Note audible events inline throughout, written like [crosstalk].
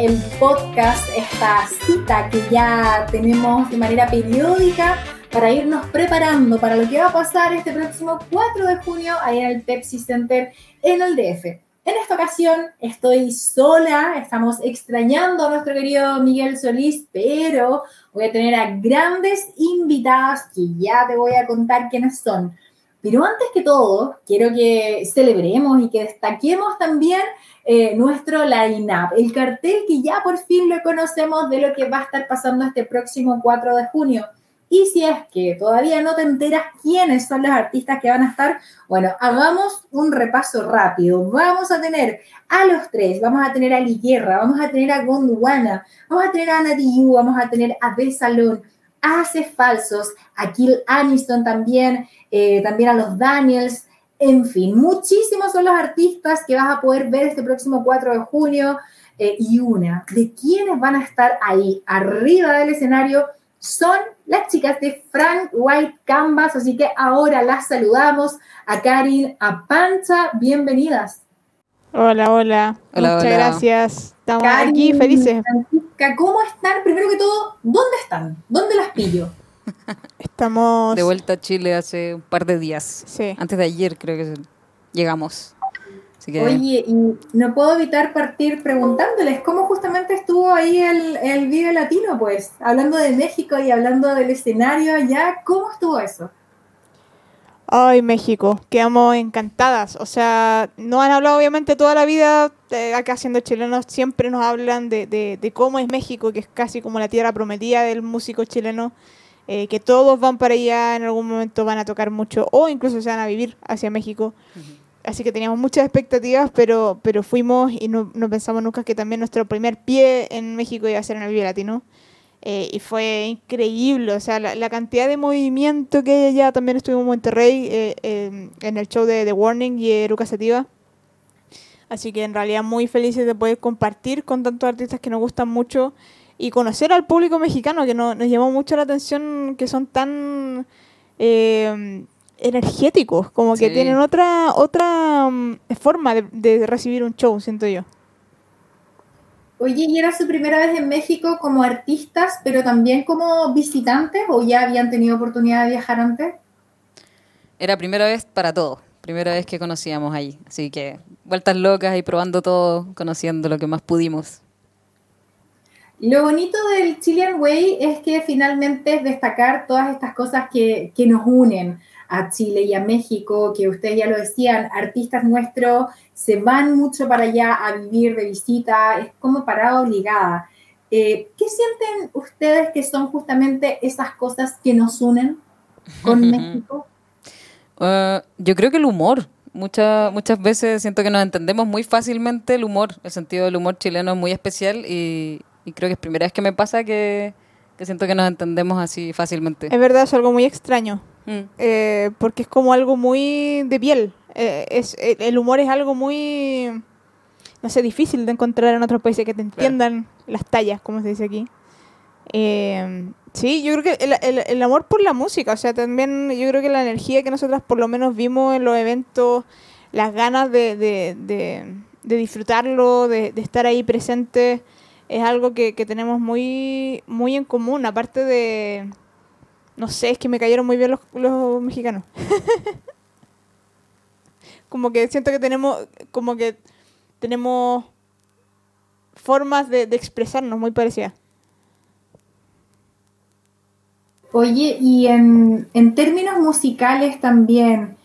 el podcast, esta cita que ya tenemos de manera periódica para irnos preparando para lo que va a pasar este próximo 4 de junio ahí en el Pepsi Center en el DF. En esta ocasión estoy sola, estamos extrañando a nuestro querido Miguel Solís, pero voy a tener a grandes invitadas que ya te voy a contar quiénes son. Pero antes que todo, quiero que celebremos y que destaquemos también eh, nuestro line-up, el cartel que ya por fin lo conocemos de lo que va a estar pasando este próximo 4 de junio. Y si es que todavía no te enteras quiénes son los artistas que van a estar, bueno, hagamos un repaso rápido. Vamos a tener a los tres, vamos a tener a Liguerra, vamos a tener a Gondwana, vamos a tener a Nati vamos a tener a De Salón, a Hace Falsos, a Kill Aniston también, eh, también a los Daniels, en fin, muchísimos son los artistas que vas a poder ver este próximo 4 de junio. Eh, y una de quienes van a estar ahí arriba del escenario son las chicas de Frank White Canvas, así que ahora las saludamos a Karin, a Pancha, bienvenidas. Hola, hola, muchas gracias. Estamos aquí felices. Francisca, ¿cómo están? Primero que todo, ¿dónde están? ¿Dónde las pillo? [laughs] Estamos... De vuelta a Chile hace un par de días. Sí. Antes de ayer creo que llegamos. Oye, y no puedo evitar partir preguntándoles cómo justamente estuvo ahí el, el video latino, pues, hablando de México y hablando del escenario allá, ¿cómo estuvo eso? Ay, México, quedamos encantadas. O sea, no han hablado obviamente toda la vida, eh, acá siendo chilenos, siempre nos hablan de, de, de, cómo es México, que es casi como la tierra prometida del músico chileno, eh, que todos van para allá, en algún momento van a tocar mucho, o incluso se van a vivir hacia México así que teníamos muchas expectativas, pero, pero fuimos y no, no, pensamos nunca que también nuestro primer pie en México iba a ser en el Vive Latino. Eh, y fue increíble, o sea, la, cantidad de movimiento que hay allá. También estuvimos en Monterrey eh, en el show de The Warning y Eruca Sativa. Así que en realidad muy felices de poder compartir con tantos artistas que nos gustan mucho y conocer al público mexicano, que nos llamó mucho la atención, que son tan... Eh, energéticos, como que tienen otra otra mm, forma de, recibir un show, siento yo. Oye, ¿y era su primera vez en México como artistas, pero también como visitantes o ya habían tenido oportunidad de viajar antes? Era primera vez para todos, primera vez que conocíamos ahí, así que vueltas locas y probando todo, conociendo lo que más pudimos. Lo bonito del Chilean Way es que finalmente es destacar todas estas cosas que, que nos unen a Chile y a México, que ustedes ya lo decían, artistas nuestros se van mucho para allá a vivir de visita, es como parada obligada. Eh, ¿Qué sienten ustedes que son justamente esas cosas que nos unen con [laughs] México? Uh, yo creo que el humor. Muchas, muchas veces siento que nos entendemos muy fácilmente el humor. El sentido del humor chileno es muy especial y, creo que es primera vez que me pasa que, que siento que nos entendemos así fácilmente. Es verdad, es algo muy extraño. Mm. Eh, porque es como algo muy de piel. Eh, es, eh, el humor es algo muy, no sé, difícil de encontrar en otros países que te entiendan las tallas, como se dice aquí. sí, yo creo que el, el, amor por la música, o sea, también yo creo que la energía que nosotras por lo menos vimos en los eventos, las ganas de, de, de, disfrutarlo, de, estar ahí presente, es algo que, que tenemos muy, muy en común, aparte de no sé, es que me cayeron muy bien los, mexicanos. [laughs] como que siento que tenemos, como que tenemos formas de, expresarnos muy parecidas. Oye, y en, términos musicales también,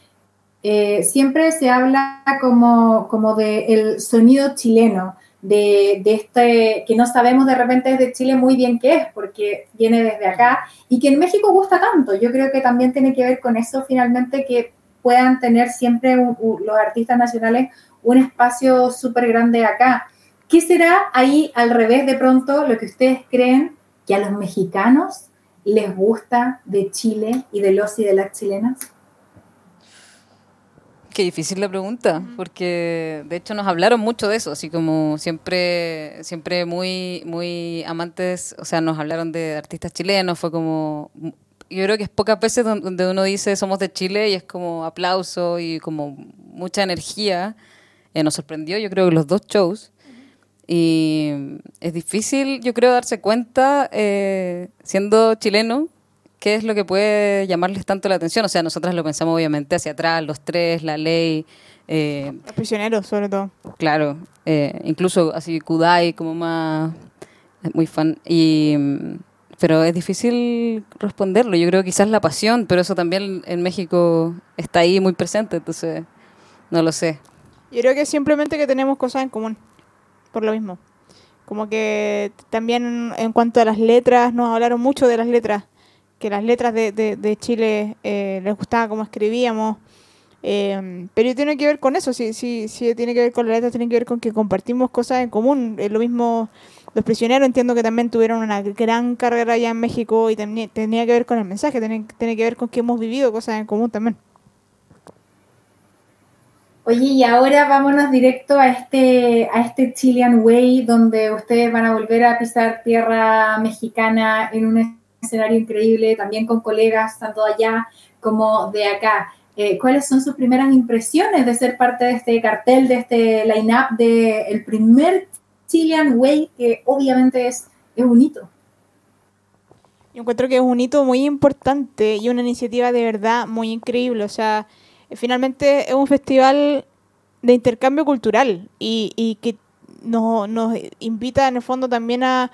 eh, siempre se habla como, como de el sonido chileno de, este, que no sabemos de repente desde Chile muy bien qué es, porque viene desde acá, y que en México gusta tanto. Yo creo que también tiene que ver con eso finalmente que puedan tener siempre los artistas nacionales un espacio súper grande acá. ¿Qué será ahí al revés de pronto lo que ustedes creen que a los mexicanos les gusta de Chile y de los y de las chilenas? Qué difícil la pregunta, porque de hecho nos hablaron mucho de eso, así como siempre, siempre muy, muy amantes, o sea, nos hablaron de artistas chilenos, fue como, yo creo que es pocas veces donde uno dice somos de Chile y es como aplauso y como mucha energía. Eh, nos sorprendió, yo creo, los dos shows. Y es difícil, yo creo, darse cuenta, eh, siendo chileno, qué es lo que puede llamarles tanto la atención. O sea, nosotras lo pensamos obviamente hacia atrás, los tres, la ley. Eh, Los prisioneros, sobre todo. claro, eh, incluso así Kudai como más muy fan. Y, mm, pero es difícil responderlo. Yo creo que quizás la pasión, pero eso también en México está ahí muy presente, entonces no lo sé. Yo creo que simplemente que tenemos cosas en común, por lo mismo. Como que también en cuanto a las letras, nos hablaron mucho de las letras, que las letras de, de, Chile eh, les gustaba cómo escribíamos, eh, pero tiene que ver con eso, sí, sí, sí, tiene que ver con las letras, tiene que ver con que compartimos cosas en común. Eh, lo mismo, los prisioneros entiendo que también tuvieron una gran carrera allá en México y también tenía que ver con el mensaje, tiene, tiene que ver con que hemos vivido cosas en común también. Oye, y ahora vámonos directo a este, a este Chilean Way, donde ustedes van a volver a pisar tierra mexicana en un escenario increíble, también con colegas tanto allá como de acá. Eh, ¿Cuáles son sus primeras impresiones de ser parte de este cartel, de este line-up, del primer Chilean Way, que obviamente es, es un hito? Yo encuentro que es un hito muy importante y una iniciativa de verdad muy increíble. O sea, finalmente es un festival de intercambio cultural y, y que nos, nos invita en el fondo también a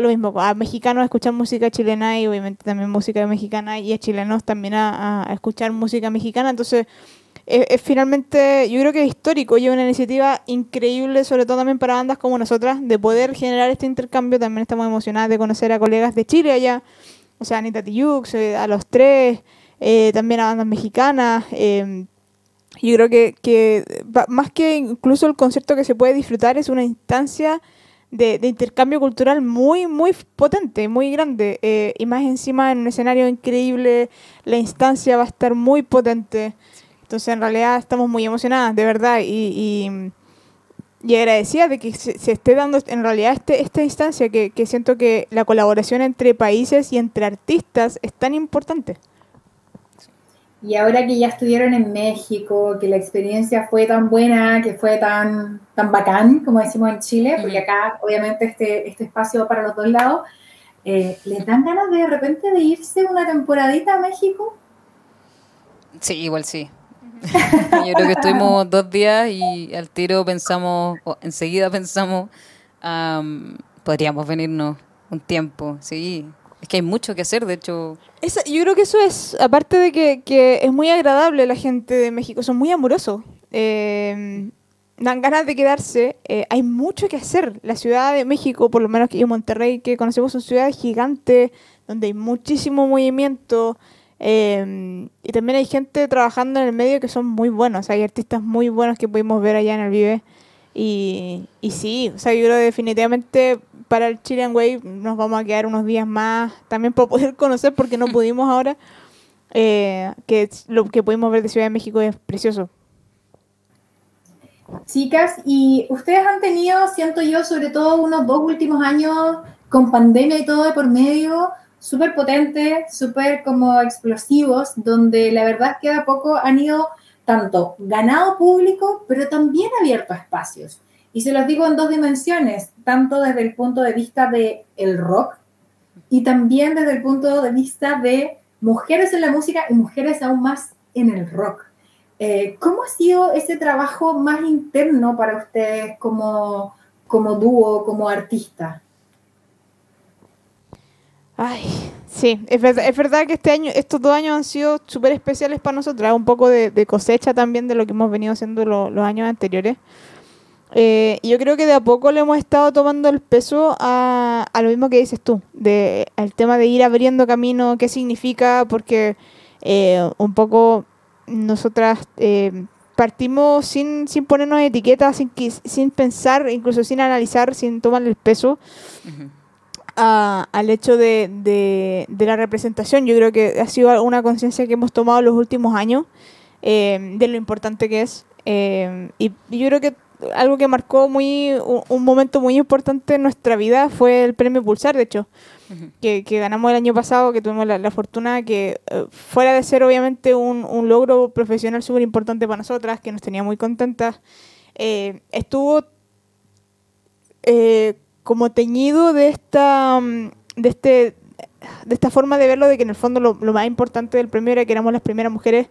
lo mismo, a mexicanos a escuchar música chilena y obviamente también música mexicana y a chilenos también a, a escuchar música mexicana. Entonces, es, es, finalmente, yo creo que es histórico y es una iniciativa increíble, sobre todo también para bandas como nosotras, de poder generar este intercambio. También estamos emocionadas de conocer a colegas de Chile allá, o sea, Anita Tijoux, eh, a los tres, eh, también a bandas mexicanas. Eh, yo creo que, que más que incluso el concierto que se puede disfrutar, es una instancia de, de intercambio cultural muy, muy potente, muy grande. Eh, y más encima en un escenario increíble, la instancia va a estar muy potente. Entonces, en realidad, estamos muy emocionadas, de verdad. Y, y, y agradecida de que se, se, esté dando en realidad este, esta instancia, que, que siento que la colaboración entre países y entre artistas es tan importante. Y ahora que ya estuvieron en México, que la experiencia fue tan buena, que fue tan, tan bacán, como decimos en Chile, porque acá obviamente este, este espacio va para los dos lados, eh, ¿les dan ganas de, de repente de irse una temporadita a México? Sí, igual sí. [laughs] Yo creo que estuvimos dos días y al tiro pensamos, o enseguida pensamos, um, podríamos venirnos un tiempo, sí, es que hay mucho que hacer, de hecho. Esa, yo creo que eso es, aparte de que, que, es muy agradable la gente de México, son muy amorosos. Eh, dan ganas de quedarse. Eh, hay mucho que hacer. La Ciudad de México, por lo menos que en Monterrey, que conocemos, son ciudades gigantes, donde hay muchísimo movimiento. Eh, y también hay gente trabajando en el medio que son muy buenos. Hay artistas muy buenos que pudimos ver allá en el Vive. Y, y sí, o sea, yo creo que definitivamente para el Chilean Wave nos vamos a quedar unos días más también para poder conocer porque no [laughs] pudimos ahora. Eh, que lo que pudimos ver de Ciudad de México es precioso. Chicas, y ustedes han tenido, siento yo, sobre todo unos dos últimos años con pandemia y todo de por medio, súper potentes, súper como explosivos, donde la verdad es que de a poco han ido tanto ganado público, pero también abierto espacios. Y se los digo en dos dimensiones, tanto desde el punto de vista del el rock y también desde el punto de vista de mujeres en la música y mujeres aún más en el rock. Eh, ¿Cómo ha sido ese trabajo más interno para ustedes como, como dúo, como artista? Ay, sí, es verdad, es verdad que este año, estos dos años han sido súper especiales para nosotros, un poco de, de, cosecha también de lo que hemos venido haciendo lo, los años anteriores. Eh, yo creo que de a poco le hemos estado tomando el peso a, a lo mismo que dices tú, de el tema de ir abriendo camino, qué significa, porque eh, un poco nosotras eh, partimos sin, sin ponernos etiquetas, sin, sin pensar, incluso sin analizar, sin tomarle el peso. Uh -huh. A, al hecho de, de, de, la representación. Yo creo que ha sido una conciencia que hemos tomado los últimos años eh, de lo importante que es. Y, yo creo que algo que marcó muy un, un, momento muy importante en nuestra vida fue el premio Pulsar, de hecho. que, que ganamos el año pasado, que tuvimos la, la fortuna que eh, fuera de ser obviamente un, un logro profesional súper importante para nosotras, que nos tenía muy contentas, eh, estuvo eh, como teñido de esta, mm, de este de esta forma de verlo de que en el fondo lo, lo más importante del premio era que éramos las primeras mujeres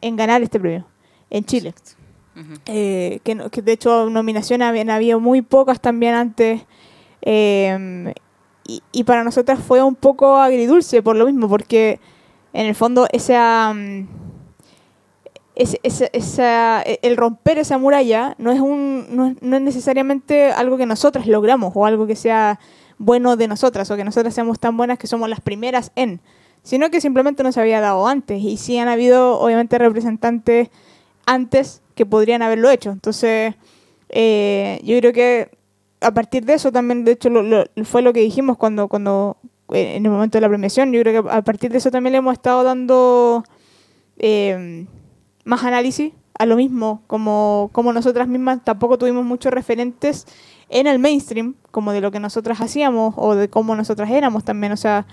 en ganar este premio en Chile. Eh, que, que de hecho nominaciones habían habido muy pocas también antes. eh, y, y para nosotras fue un poco agridulce por lo mismo, porque en el fondo esa, mm, esa, esa- el romper esa muralla no es, un, no, es, no es necesariamente algo que nosotras logramos o algo que sea bueno de nosotras o que nosotras seamos tan buenas que somos las primeras en, sino que simplemente no se había dado antes y sí han habido obviamente representantes antes que podrían haberlo hecho. Entonces, eh, yo creo que a partir de eso también, de hecho, fue lo que dijimos cuando, cuando eh, en el momento de la premiación, yo creo que a partir de eso también le hemos estado dando eh, más análisis a lo mismo, como, como nosotras mismas tampoco tuvimos muchos referentes en el mainstream, como de lo que nosotras hacíamos o de cómo nosotras éramos también, o sea,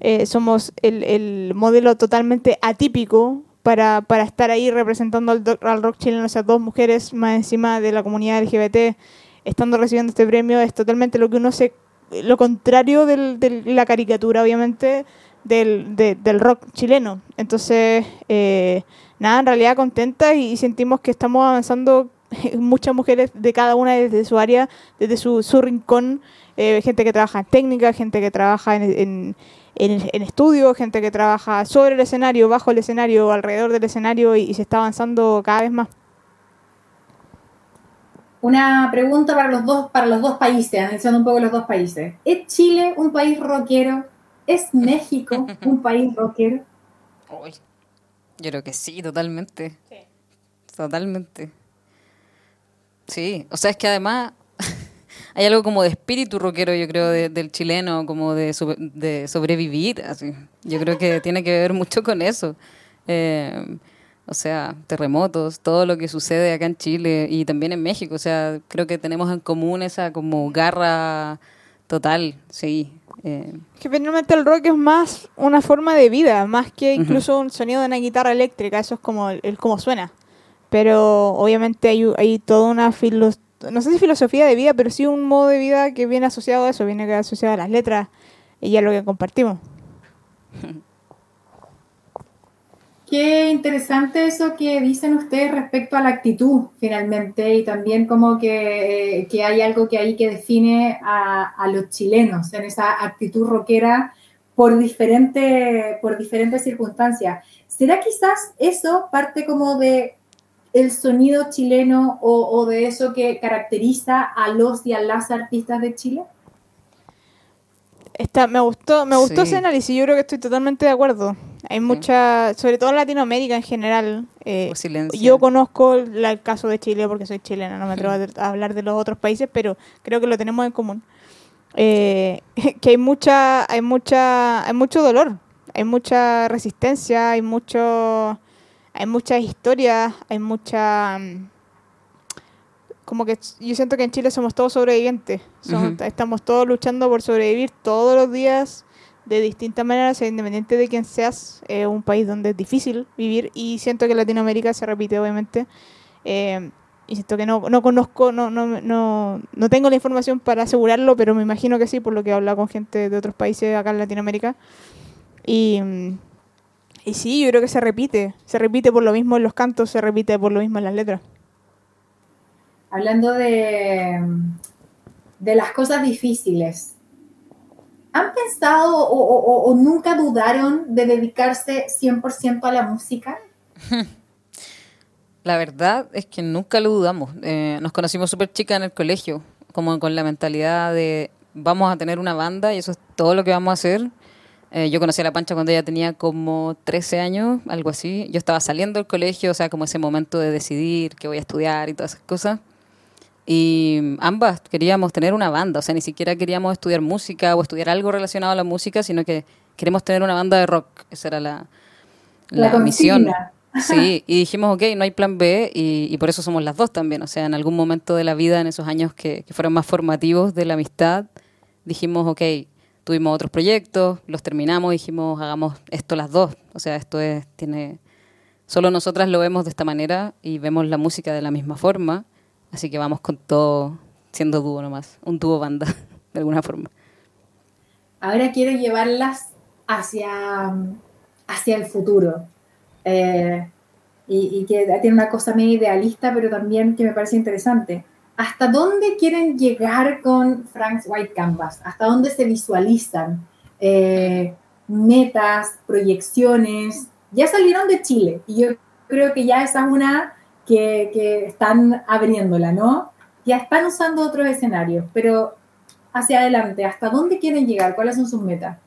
eh, somos el, el modelo totalmente atípico para, para estar ahí representando al, al rock chileno, o sea, dos mujeres más encima de la comunidad LGBT, estando recibiendo este premio, es totalmente lo que uno se, lo contrario de la caricatura, obviamente, del, de- del rock chileno. Entonces, eh, nada, en realidad contenta y, sentimos que estamos avanzando [laughs] muchas mujeres de cada una desde su área, desde su, su rincón, eh, gente que trabaja en técnica, gente que trabaja en, en, en, en estudio, gente que trabaja sobre el escenario, bajo el escenario, alrededor del escenario y, y se está avanzando cada vez más. Una pregunta para los dos, para los dos países, analizando un poco los dos países. ¿Es Chile un país rockero? ¿Es México un [laughs] país rockero? Uy, Yo creo que sí, totalmente. Totalmente. Sí, o sea, es que además hay algo como de espíritu rockero, yo creo, de- del chileno, como de, de sobrevivir. Así. Yo creo que [laughs] tiene que ver mucho con eso. Eh, o sea, terremotos, todo lo que sucede acá en Chile y también en México. O sea, creo que tenemos en común esa como garra total, sí. Eh, Que finalmente el rock es más una forma de vida, más que incluso un sonido de una guitarra eléctrica, eso es como el, el cómo suena. Pero obviamente hay, hay toda una filosofía, no sé si filosofía de vida, pero sí un modo de vida que viene asociado a eso, viene asociado a las letras y a lo que compartimos. [laughs] Qué interesante eso que dicen ustedes respecto a la actitud, finalmente, y también como que, que hay algo que ahí que define a, a los chilenos en esa actitud rockera por, diferente, por diferentes circunstancias. ¿Será quizás eso parte como de el sonido chileno o, o de eso que caracteriza a los y a las artistas de Chile? Está, me gustó, me gustó Sí. ese análisis, yo creo que estoy totalmente de acuerdo. Hay mucha, sobre todo en Latinoamérica en general. eh, silencio. yo conozco la- el caso de Chile porque soy chilena, no me atrevo a- a hablar de los otros países, pero creo que lo tenemos en común. Eh, [laughs] que hay mucha, hay mucha, hay mucho dolor, hay mucha resistencia, hay mucho, hay muchas historias, hay mucha mm, como que yo siento que en Chile somos todos sobrevivientes. Somos-. Estamos todos luchando por sobrevivir todos los días de distintas maneras, independiente de quién seas. Es un país donde es difícil vivir y siento que Latinoamérica se repite, obviamente. Eh, y siento que no, no conozco, no, no, no, no tengo la información para asegurarlo, pero me imagino que sí, por lo que he hablado con gente de otros países acá en Latinoamérica. Y, mm, y sí, yo creo que se repite. Se repite por lo mismo en los cantos, se repite por lo mismo en las letras. hablando de, de las cosas difíciles, ¿han pensado o, o- o- nunca dudaron de dedicarse 100% a la música? [laughs] La verdad es que nunca lo dudamos. Eh, nos conocimos súper chicas en el colegio, como con la mentalidad de vamos a tener una banda y eso es todo lo que vamos a hacer. Eh, yo conocí a La Pancha cuando ella tenía como 13 años, algo así. Yo estaba saliendo del colegio, o sea, como ese momento de decidir que voy a estudiar y todas esas cosas. Y ambas queríamos tener una banda, o sea, ni siquiera queríamos estudiar música o estudiar algo relacionado a la música, sino que queremos tener una banda de rock. Esa era la, La la, misión. Sí, y dijimos, ok, no hay plan B y, y por eso somos las dos también. O sea, en algún momento de la vida, en esos años que, que fueron más formativos de la amistad, dijimos, ok, tuvimos otros proyectos, los terminamos, dijimos, hagamos esto las dos. O sea, esto es, tiene, solo nosotras lo vemos de esta manera y vemos la música de la misma forma, así que vamos con todo siendo dúo nomás, un dúo banda, [laughs] de alguna forma. Ahora quiero llevarlas hacia, hacia el futuro. Eh, y, y, que tiene una cosa medio idealista, pero también que me parece interesante. ¿Hasta dónde quieren llegar con Frank's White Canvas? ¿Hasta dónde se visualizan? Eh, metas, proyecciones. Ya salieron de Chile y yo creo que ya esa es una que, que están abriéndola, ¿no? Ya están usando otros escenarios, pero hacia adelante, ¿hasta dónde quieren llegar? ¿Cuáles son sus metas?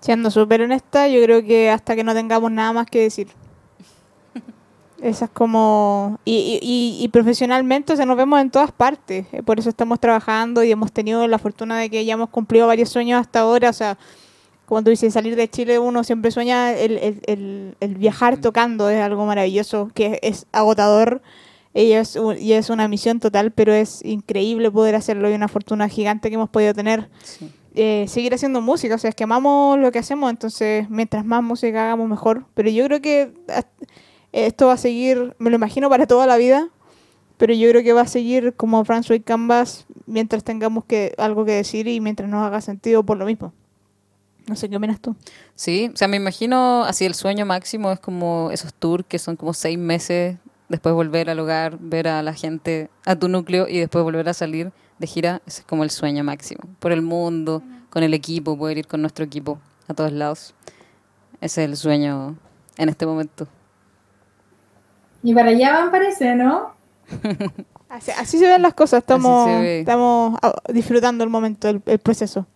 Siendo súper honesta, yo creo que hasta que no tengamos nada más que decir. Esa es como... Y, y, y, profesionalmente, o sea, nos vemos en todas partes. Eh, por eso estamos trabajando y hemos tenido la fortuna de que ya hemos cumplido varios sueños hasta ahora. O sea, cuando dice salir de Chile, uno siempre sueña el, el, el, el viajar tocando. Es algo maravilloso, que es agotador. Y es, y es una misión total, pero es increíble poder hacerlo y una fortuna gigante que hemos podido tener. Sí. Eh, seguir haciendo música, o sea, es que amamos lo que hacemos, entonces mientras más música hagamos mejor. Pero yo creo que esto va a seguir, me lo imagino para toda la vida, pero yo creo que va a seguir como Franz White Canvas mientras tengamos que algo que decir y mientras nos haga sentido por lo mismo. No sé qué opinas tú. Sí, o sea, me imagino así el sueño máximo es como esos tours que son como seis meses, después volver al hogar, ver a la gente, a tu núcleo y después volver a salir de gira, ese es como el sueño máximo. Por el mundo, con el equipo, poder ir con nuestro equipo a todos lados. Ese es el sueño en este momento. Y para allá van, parece, ¿no? [laughs] así, así, se ven las cosas, estamos, estamos disfrutando el momento, el, el proceso.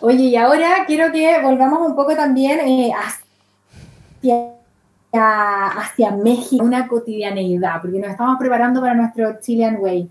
Oye, y ahora quiero que volvamos un poco también eh, hacia hacia México, una cotidianeidad, porque nos estamos preparando para nuestro Chilean Way.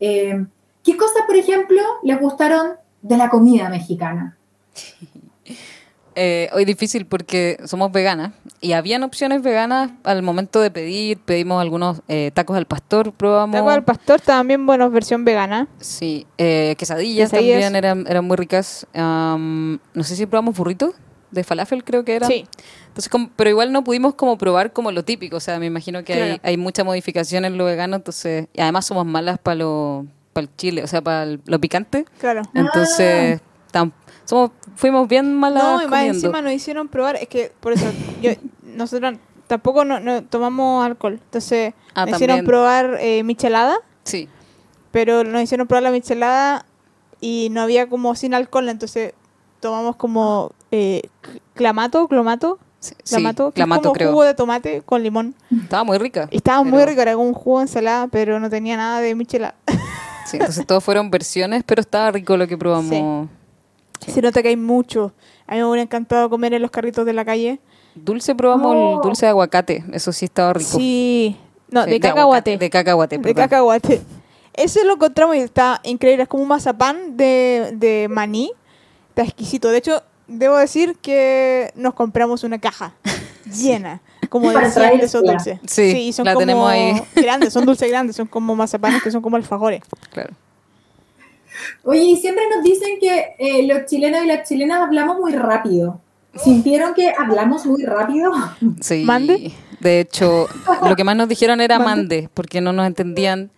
Eh, ¿Qué cosas, por ejemplo, les gustaron de la comida mexicana? [laughs] Eh, hoy difícil porque somos veganas y habían opciones veganas al momento de pedir. Pedimos algunos eh, tacos al pastor, probamos. Tacos al pastor también, buenos, versión vegana. Sí, eh, quesadillas, quesadillas, también eran, eran muy ricas. Um, no sé si probamos burritos de falafel, creo que era. Sí. Entonces, como, pero igual no pudimos como probar como lo típico. O sea, me imagino que claro. hay, hay mucha modificación en lo vegano. Entonces, y además somos malas para lo para el chile, o sea, para lo picante. Claro. Entonces, tam, somos, fuimos bien malas. No, y más encima nos hicieron probar, es que por eso, yo, nosotros tampoco no, no, tomamos alcohol. Entonces, ah, nos hicieron probar eh, michelada. Sí. Pero nos hicieron probar la michelada y no había como sin alcohol, entonces tomamos como eh, clamato, clomato. Sí, clamato, clamato como creo. jugo de tomate con limón. Estaba muy rica. Y estaba pero... muy rico, era como un jugo de ensalada, pero no tenía nada de michelada. Sí, entonces todos fueron versiones, pero estaba rico lo que probamos. Sí. Se nota que hay mucho. A mí me hubiera encantado comer en los carritos de la calle. Dulce probamos oh. el dulce de aguacate, eso sí estaba rico. Sí, no, Sí, de, cacahuate. De cacahuate, De perdón. cacahuate. Ese lo encontramos y está increíble. Es como un mazapán de, de maní. Está exquisito. De hecho, debo decir que nos compramos una caja [laughs] llena. Como de Para 100 de esos dulces. Sí, y son la como tenemos ahí. grandes, son dulces grandes, son como mazapanes que son como alfajores. Claro. Oye, y siempre nos dicen que eh, los chilenos y las chilenas hablamos muy rápido. ¿Sintieron que hablamos muy rápido? Sí. ¿Mande? De hecho, lo que más nos dijeron era ¿Mande? mande, porque no nos entendían.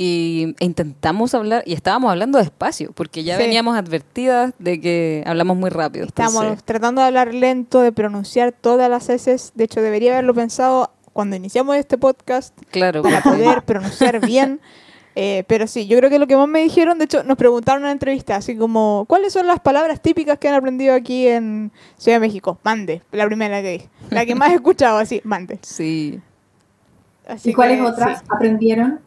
Y e intentamos hablar, y estábamos hablando despacio, porque ya Sí. veníamos advertidas de que hablamos muy rápido. Estamos entonces- tratando de hablar lento, de pronunciar todas las S. De hecho, debería haberlo pensado cuando iniciamos este podcast claro, para [laughs] poder pronunciar bien. Eh, pero sí, yo creo que lo que más me dijeron, de hecho, nos preguntaron en una entrevista, así como, ¿cuáles son las palabras típicas que han aprendido aquí en Ciudad de México? Mande, la primera que dije. La que más he [laughs] escuchado, así, mande. Sí. Así ¿Y cuáles otras sí. aprendieron?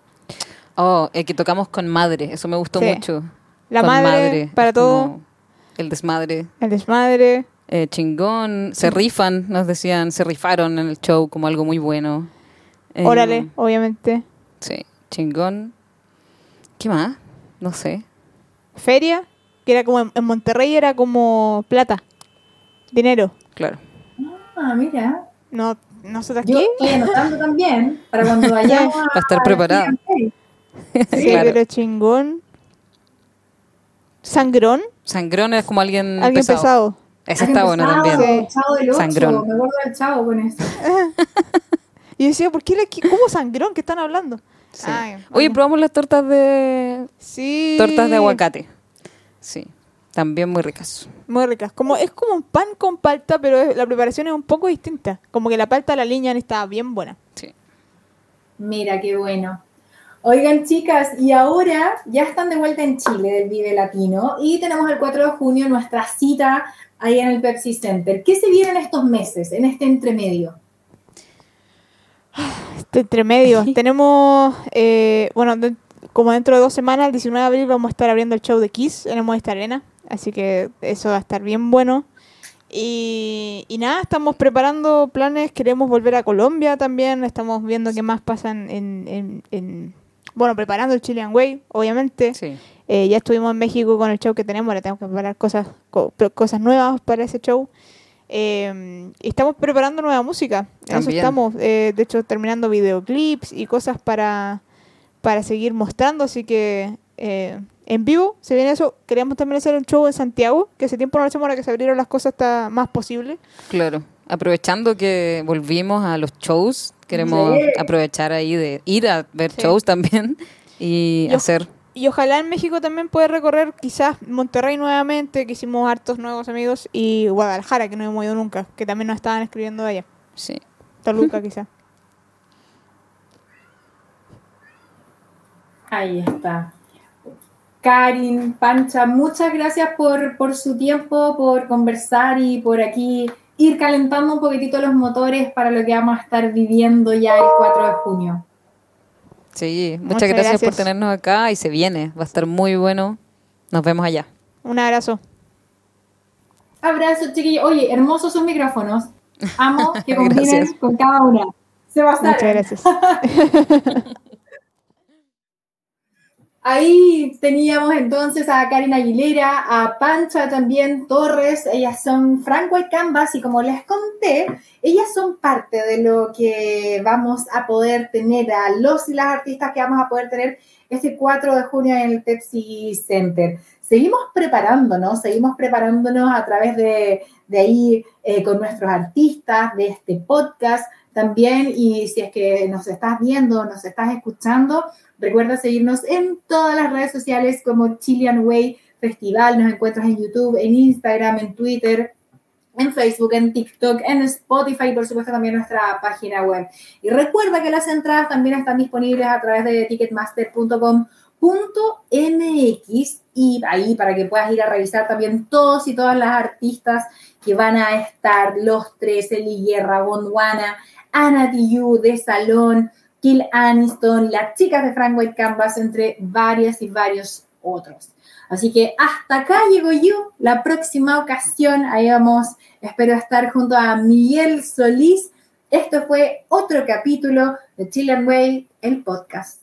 Oh, eh, que tocamos con madre, eso me gustó Sí. mucho. La Con madre, para todo, como El desmadre. el desmadre. Eh, chingón, se rifan, nos decían, se rifaron en el show como algo muy bueno. Eh, Órale, obviamente. Sí, chingón. ¿Qué más? No sé. Feria, que era como en, en Monterrey, era como plata, dinero. Claro. Ah, mira. No, nosotros Yo aquí. estoy anotando también para cuando [laughs] vayamos a... Para estar preparada. Sí, Claro. pero chingón. ¿Sangrón? Sangrón es como alguien, Alguien pesado. pesado. Ese está bueno también. Sí. Chavo del ocho, Sangrón. me acuerdo del chavo con eso. [laughs] Y yo decía, ¿por qué le, qué- ¿cómo sangrón que están hablando? Sí. Ay, Oye, probamos las tortas de Sí. tortas de aguacate. Sí, también muy ricas. Muy ricas. Como, es como un pan con palta, pero es- la preparación es un poco distinta. Como que la palta la liñan está bien buena. Sí. Mira, qué bueno. Oigan, chicas, y ahora ya están de vuelta en Chile del Vive Latino y tenemos el 4 de junio nuestra cita ahí en el Pepsi Center. ¿Qué se viene en estos meses, en este entremedio? Entre medio. [laughs] Tenemos, eh, bueno, de- como dentro de dos semanas, el 19 de abril, vamos a estar abriendo el show de Kiss en el Movistar Arena. Así que eso va a estar bien bueno. Y, y nada, estamos preparando planes. Queremos volver a Colombia también. Estamos viendo qué más pasa en, en- en- en- bueno, preparando el Chilean Way, obviamente. Sí. Eh, ya estuvimos en México con el show que tenemos, ahora tenemos que preparar cosas, co- cosas nuevas para ese show. Eh, y estamos preparando nueva música. En eso estamos, eh, de hecho, terminando videoclips y cosas para, para seguir mostrando. Así que eh, en vivo se viene eso. Queríamos también hacer un show en Santiago, que hace tiempo no lo hacemos, ahora que se abrieron las cosas está más posible. Claro. Aprovechando que volvimos a los shows, queremos Sí. aprovechar ahí de ir a ver Sí. shows también y Yo- hacer. Y ojalá en México también pueda recorrer quizás Monterrey nuevamente, que hicimos hartos nuevos amigos, y Guadalajara, que no hemos ido nunca, que también nos estaban escribiendo de allá. Sí. Toluca [laughs] quizás. Ahí está. Karin, Pancha, muchas gracias por, por su tiempo, por conversar y por aquí ir calentando un poquitito los motores para lo que vamos a estar viviendo ya el 4 de junio. Sí, muchas, Muchas gracias, por tenernos acá y se viene. Va a estar muy bueno. Nos vemos allá. Un abrazo. Abrazo, chiquillos. Oye, hermosos sus micrófonos. Amo que [laughs] combinen con cada una. Se va a Muchas gracias. [laughs] Ahí teníamos entonces a Karin Aguilera, a Pancha también Torres, ellas son Frank White Canvas y como les conté, ellas son parte de lo que vamos a poder tener, a los y las artistas que vamos a poder tener este 4 de junio en el Pepsi Center. Seguimos preparándonos, seguimos preparándonos a través de, de ahí eh, con nuestros artistas, de este podcast también, y si es que nos estás viendo, nos estás escuchando, Recuerda seguirnos en todas las redes sociales como Chilean Way Festival. Nos encuentras en YouTube, en Instagram, en Twitter, en Facebook, en TikTok, en Spotify y por supuesto también nuestra página web. Y recuerda que las entradas también están disponibles a través de ticketmaster.com.mx y ahí para que puedas ir a revisar también todos y todas las artistas que van a estar, los tres, Eli Guerra, Gondwana, Ana de Salón, Kill Aniston, las chicas de Frank White Canvas, entre varias y varios otros. Así que hasta acá llego yo. La próxima ocasión, ahí vamos, espero estar junto a Miguel Solís. Esto fue otro capítulo de Chill and Way, el podcast.